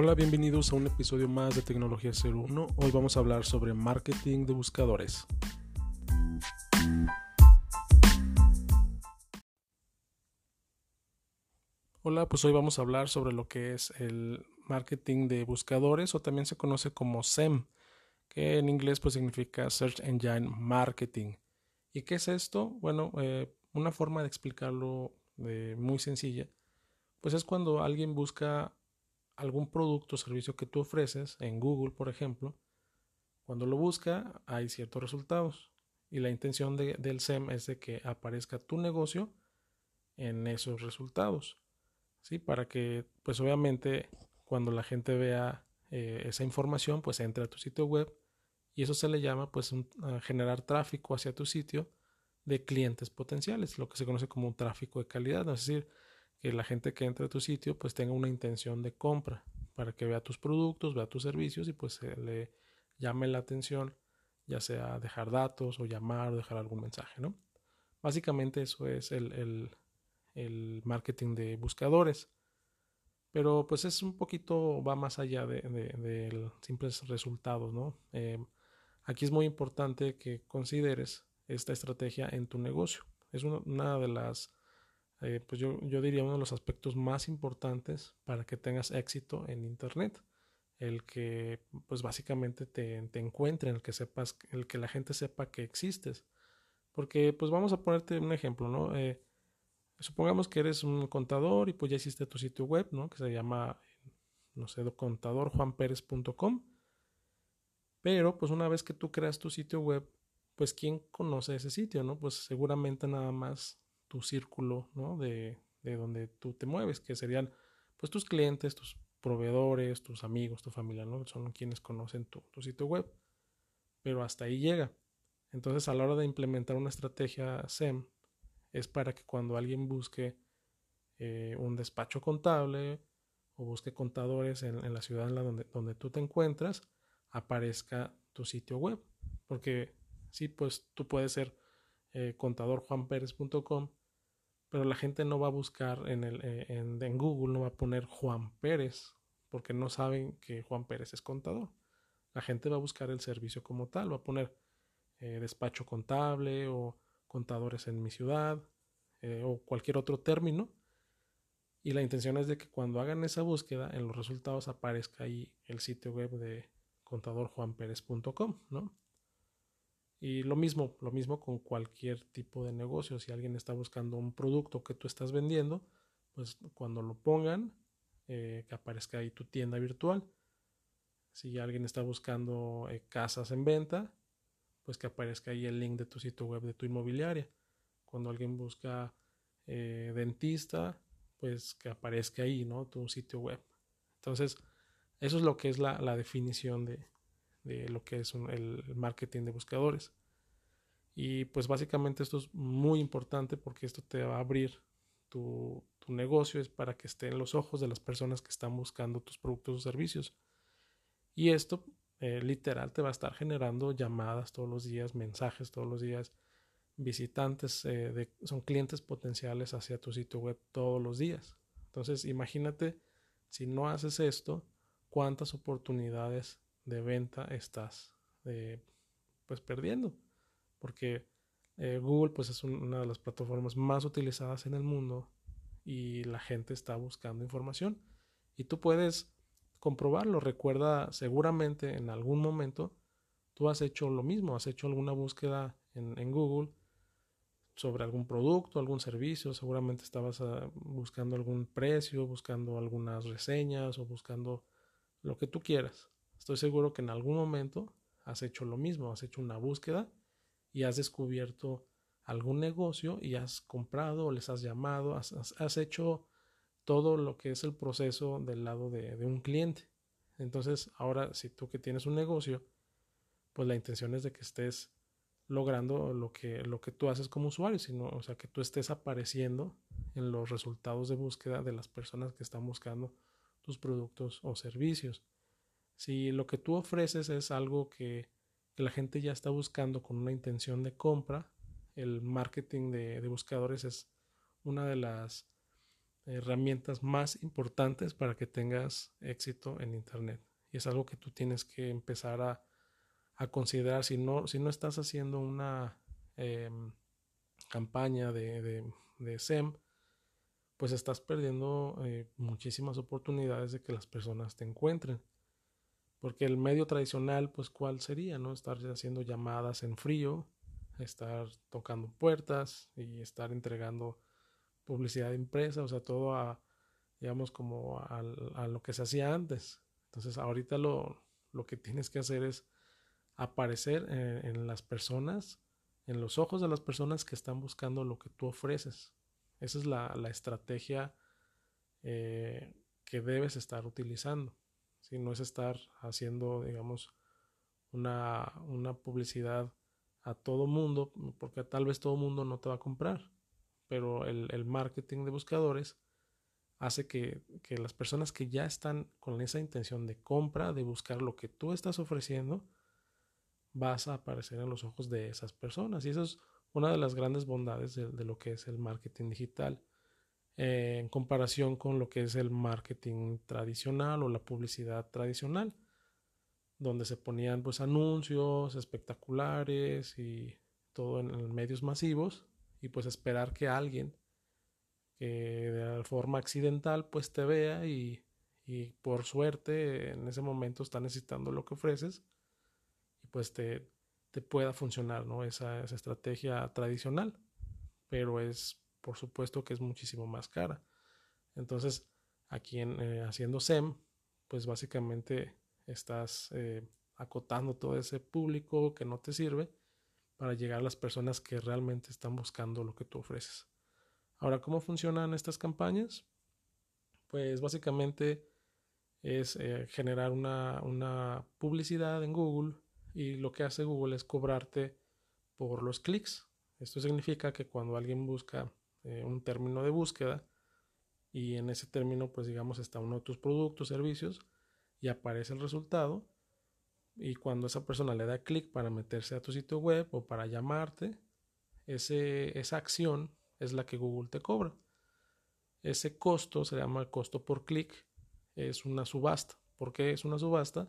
Hola, bienvenidos a un episodio más de Tecnología 01. Hoy vamos a hablar sobre marketing de buscadores. Hola, pues hoy vamos a hablar sobre lo que es el marketing de buscadores o también se conoce como SEM, que en inglés pues significa Search Engine Marketing. ¿Y qué es esto? Bueno, eh, una forma de explicarlo de muy sencilla, pues es cuando alguien busca algún producto o servicio que tú ofreces en Google, por ejemplo, cuando lo busca hay ciertos resultados y la intención del SEM es de que aparezca tu negocio en esos resultados. ¿sí? Para que, pues obviamente, cuando la gente vea eh, esa información, pues entre a tu sitio web y eso se le llama, pues, generar tráfico hacia tu sitio de clientes potenciales, lo que se conoce como un tráfico de calidad, es decir, que la gente que entre a tu sitio, pues, tenga una intención de compra para que vea tus productos, vea tus servicios y pues se le llame la atención, ya sea dejar datos o llamar o dejar algún mensaje, ¿no? Básicamente eso es el el marketing de buscadores. Pero pues es un poquito, va más allá de, de, simples resultados, ¿no? Eh, aquí es muy importante que consideres esta estrategia en tu negocio. Es una, de las, eh, pues yo, yo, diría uno de los aspectos más importantes para que tengas éxito en Internet. El que, pues básicamente te, te encuentren, el que sepas, el que la gente sepa que existes. Porque, pues vamos a ponerte un ejemplo, ¿no? Eh, Supongamos que eres un contador y pues ya hiciste tu sitio web, ¿no? Que se llama, no sé, contadorjuanperez.com. Pero pues una vez que tú creas tu sitio web, pues ¿quién conoce ese sitio, no? Pues seguramente nada más tu círculo, ¿no? De, de donde tú te mueves, que serían pues tus clientes, tus proveedores, tus amigos, tu familia, ¿no? Son quienes conocen tu, tu sitio web. Pero hasta ahí llega. Entonces a la hora de implementar una estrategia SEM, es para que cuando alguien busque eh, un despacho contable o busque contadores en, la ciudad en la donde, donde tú te encuentras, aparezca tu sitio web. Porque sí, pues tú puedes ser eh, contadorjuanperez.com, pero la gente no va a buscar en, el, eh, en, Google, no va a poner Juan Pérez, porque no saben que Juan Pérez es contador. La gente va a buscar el servicio como tal, va a poner despacho contable o contadores en mi ciudad eh, o cualquier otro término. Y la intención es de que cuando hagan esa búsqueda, en los resultados aparezca ahí el sitio web de contadorjuanperez.com, ¿no? Y lo mismo, lo mismo con cualquier tipo de negocio. Si alguien está buscando un producto que tú estás vendiendo, pues cuando lo pongan, eh, que aparezca ahí tu tienda virtual. Si alguien está buscando eh, casas en venta, pues que aparezca ahí el link de tu sitio web de tu inmobiliaria. Cuando alguien busca eh, dentista, pues que aparezca ahí, ¿no? Tu sitio web. Entonces, eso es lo que es la, definición de, lo que es el marketing de buscadores. Y pues básicamente esto es muy importante porque esto te va a abrir tu, tu negocio, es para que esté en los ojos de las personas que están buscando tus productos o servicios. Y esto eh, literal te va a estar generando llamadas todos los días, mensajes todos los días, visitantes, eh, de, son clientes potenciales hacia tu sitio web todos los días. Entonces, imagínate si no haces esto, cuántas oportunidades de venta estás eh, pues perdiendo. Porque Google pues es una de las plataformas más utilizadas en el mundo y la gente está buscando información. Y tú puedes comprobarlo. Recuerda, seguramente en algún momento tú has hecho lo mismo, has hecho alguna búsqueda en, Google sobre algún producto, algún servicio, seguramente estabas ah, buscando algún precio, buscando algunas reseñas o buscando lo que tú quieras. Estoy seguro que en algún momento has hecho lo mismo, has hecho una búsqueda y has descubierto algún negocio y has comprado o les has llamado, has hecho todo lo que es el proceso del lado de, un cliente. Entonces, ahora, si tú que tienes un negocio, pues la intención es de que estés logrando lo que, lo que tú haces como usuario, sino, o sea, que tú estés apareciendo en los resultados de búsqueda de las personas que están buscando tus productos o servicios. Si lo que tú ofreces es algo que, la gente ya está buscando con una intención de compra, el marketing de buscadores es una de las herramientas más importantes para que tengas éxito en Internet. Y es algo que tú tienes que empezar a, considerar. Si no, si no estás haciendo una em, campaña de, de, SEM, pues estás perdiendo eh, muchísimas oportunidades de que las personas te encuentren. Porque el medio tradicional, pues, ¿cuál sería? ¿No? Estar haciendo llamadas en frío, estar tocando puertas y estar entregando publicidad impresa, o sea, todo a, digamos, como a, lo que se hacía antes. Entonces, ahorita lo, que tienes que hacer es aparecer en, las personas, en los ojos de las personas que están buscando lo que tú ofreces. Esa es la, la estrategia eh, que debes estar utilizando. Si no es estar haciendo, digamos, una, una publicidad a todo mundo, porque tal vez todo mundo no te va a comprar pero el, marketing de buscadores hace que, las personas que ya están con esa intención de compra, de buscar lo que tú estás ofreciendo, vas a aparecer en los ojos de esas personas. Y eso es una de las grandes bondades de, lo que es el marketing digital eh, en comparación con lo que es el marketing tradicional o la publicidad tradicional, donde se ponían pues anuncios espectaculares y todo en medios masivos y pues esperar que alguien que de forma accidental pues te vea y, por suerte en ese momento está necesitando lo que ofreces y pues te, te pueda funcionar ¿no? esa, estrategia tradicional pero es por supuesto que es muchísimo más cara entonces aquí en, eh, haciendo SEM pues básicamente estás eh, acotando todo ese público que no te sirve para llegar a las personas que realmente están buscando lo que tú ofreces. Ahora, ¿cómo funcionan estas campañas? Pues básicamente es eh, generar una, publicidad en Google y lo que hace Google es cobrarte por los clics. Esto significa que cuando alguien busca eh, un término de búsqueda y en ese término pues digamos está uno de tus productos, servicios y aparece el resultado, y cuando esa persona le da clic para meterse a tu sitio web o para llamarte, ese, esa acción es la que Google te cobra. Ese costo se llama costo por clic, es una subasta. ¿Por qué es una subasta?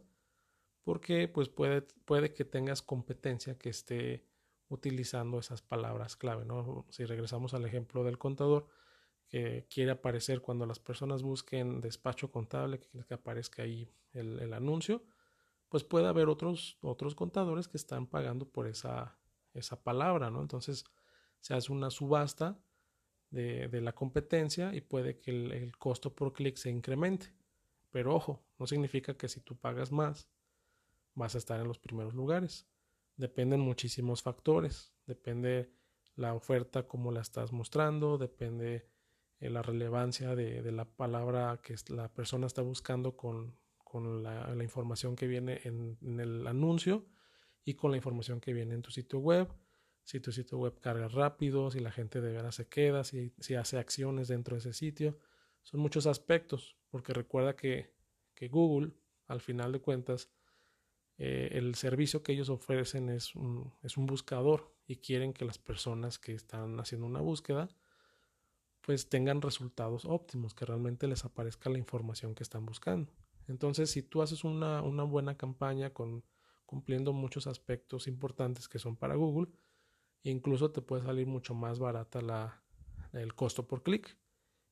Porque pues puede, puede que tengas competencia que esté utilizando esas palabras clave. ¿no? Si regresamos al ejemplo del contador, que quiere aparecer cuando las personas busquen despacho contable, que, que aparezca ahí el, anuncio, pues puede haber otros, otros contadores que están pagando por esa, esa palabra, ¿no? Entonces se hace una subasta de, la competencia y puede que el, costo por clic se incremente. Pero ojo, no significa que si tú pagas más vas a estar en los primeros lugares. Dependen muchísimos factores. Depende la oferta, cómo la estás mostrando, depende eh, la relevancia de, de, la palabra que la persona está buscando con, con la, información que viene en, el anuncio y con la información que viene en tu sitio web. Si tu sitio web carga rápido, si la gente de veras se queda, si, si hace acciones dentro de ese sitio. Son muchos aspectos, porque recuerda que, Google, al final de cuentas, eh, el servicio que ellos ofrecen es un, es un buscador y quieren que las personas que están haciendo una búsqueda pues tengan resultados óptimos, que realmente les aparezca la información que están buscando. Entonces, si tú haces una, buena campaña con, cumpliendo muchos aspectos importantes que son para Google, incluso te puede salir mucho más barata la, el costo por clic.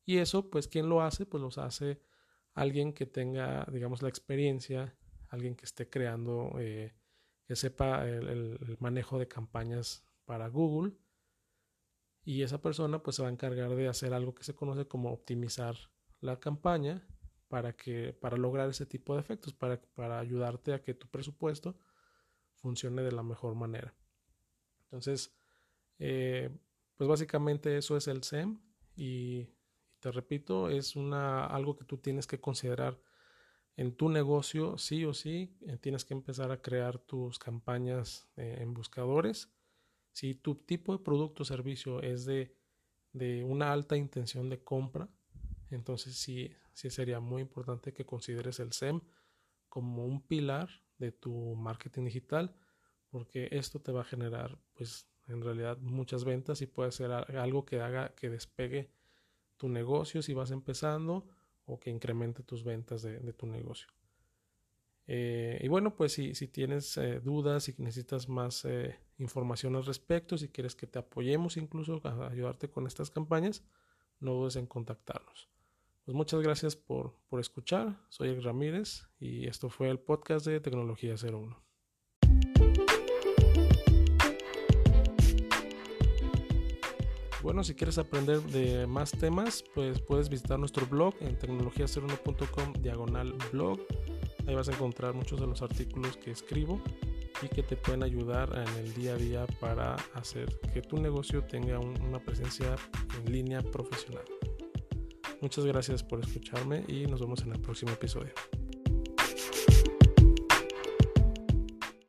Y eso, pues, ¿quién lo hace? Pues los hace alguien que tenga, digamos, la experiencia, alguien que esté creando, eh, que sepa el, manejo de campañas para Google. Y esa persona, pues, se va a encargar de hacer algo que se conoce como optimizar la campaña para, que, para lograr ese tipo de efectos, para, para ayudarte a que tu presupuesto funcione de la mejor manera. Entonces, eh, pues básicamente eso es el SEM y, te repito, es una, algo que tú tienes que considerar en tu negocio, sí o sí, eh, tienes que empezar a crear tus campañas eh, en buscadores. Si tu tipo de producto o servicio es de, de una alta intención de compra, entonces sí, sí sería muy importante que consideres el SEM como un pilar de tu marketing digital porque esto te va a generar pues en realidad muchas ventas y puede ser algo que haga que despegue tu negocio si vas empezando o que incremente tus ventas de, tu negocio. Eh, y bueno, pues si, si tienes eh, dudas, si necesitas más eh, información al respecto, si quieres que te apoyemos incluso a ayudarte con estas campañas, no dudes en contactarnos. Pues muchas gracias por, por escuchar. Soy El Ramírez y esto fue el podcast de Tecnología 01. Bueno, si quieres aprender de más temas, pues puedes visitar nuestro blog en tecnologiaceruno.com diagonal blog. Ahí vas a encontrar muchos de los artículos que escribo y que te pueden ayudar en el día a día para hacer que tu negocio tenga una presencia en línea profesional. Muchas gracias por escucharme y nos vemos en el próximo episodio.